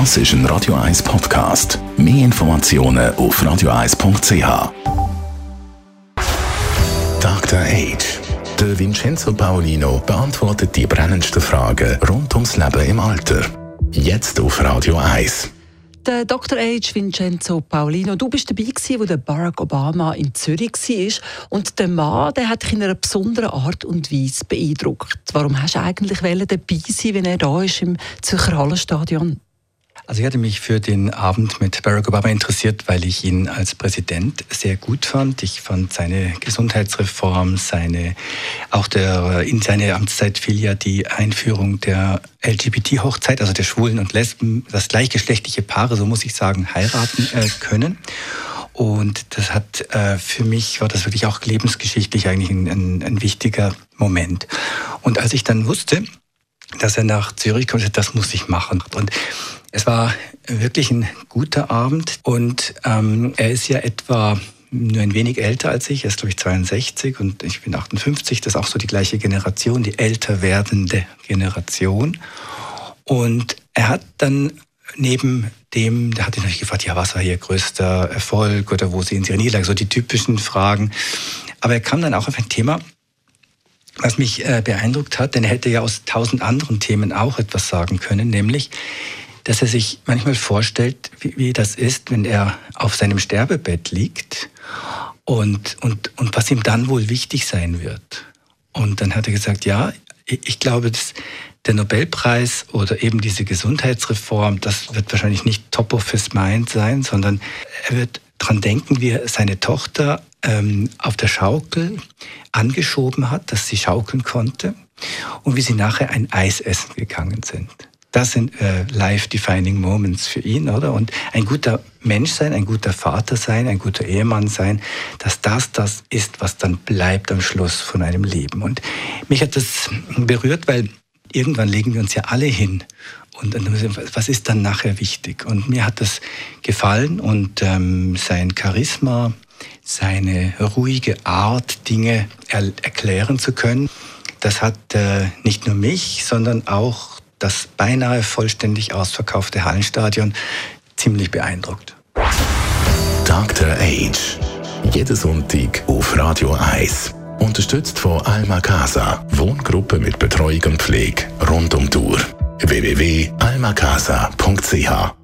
Das ist ein Radio 1 Podcast. Mehr Informationen auf radio1.ch. Dr. Age. Der Vincenzo Paolino beantwortet die brennendsten Fragen rund ums Leben im Alter. Jetzt auf Radio 1. Der Dr. H. Vincenzo Paulino, du bist dabei gewesen, wo der Barack Obama in Zürich war. Und der Mann, der hat dich in einer besonderen Art und Weise beeindruckt. Warum hast du eigentlich dabei sein, wenn er da ist im Zürcher Hallenstadion? Also ich hatte mich für den Abend mit Barack Obama interessiert, weil ich ihn als Präsident sehr gut fand. Ich fand seine Gesundheitsreform, seine, auch der, in seine Amtszeit fiel ja die Einführung der LGBT-Hochzeit, also der Schwulen und Lesben, das gleichgeschlechtliche Paare, so muss ich sagen, heiraten äh, können. Und das hat äh, für mich war das wirklich auch lebensgeschichtlich eigentlich ein, ein, ein wichtiger Moment. Und als ich dann wusste, dass er nach Zürich kommt, das muss ich machen. Und es war wirklich ein guter Abend und ähm, er ist ja etwa nur ein wenig älter als ich. Er ist, glaube ich, 62 und ich bin 58. Das ist auch so die gleiche Generation, die älter werdende Generation. Und er hat dann neben dem, da hatte ich natürlich gefragt, ja, was war Ihr größter Erfolg oder wo sehen Sie Ihre Niederlage? So die typischen Fragen. Aber er kam dann auch auf ein Thema, was mich äh, beeindruckt hat, denn er hätte ja aus tausend anderen Themen auch etwas sagen können, nämlich dass er sich manchmal vorstellt, wie, wie das ist, wenn er auf seinem Sterbebett liegt und, und, und was ihm dann wohl wichtig sein wird. Und dann hat er gesagt, ja, ich glaube, dass der Nobelpreis oder eben diese Gesundheitsreform, das wird wahrscheinlich nicht top of his mind sein, sondern er wird dran denken, wie er seine Tochter ähm, auf der Schaukel angeschoben hat, dass sie schaukeln konnte und wie sie nachher ein Eis essen gegangen sind. Das sind äh, life-defining Moments für ihn, oder? Und ein guter Mensch sein, ein guter Vater sein, ein guter Ehemann sein, dass das das ist, was dann bleibt am Schluss von einem Leben. Und mich hat das berührt, weil irgendwann legen wir uns ja alle hin. Und was ist dann nachher wichtig? Und mir hat das gefallen und ähm, sein Charisma, seine ruhige Art, Dinge er erklären zu können, das hat äh, nicht nur mich, sondern auch das beinahe vollständig ausverkaufte Hallenstadion ziemlich beeindruckt. Dr. Age. Jeden Sonntag auf Radio 1. Unterstützt von Alma Casa. Wohngruppe mit Betreuung und Pflege rund um Tour. www.almacasa.ch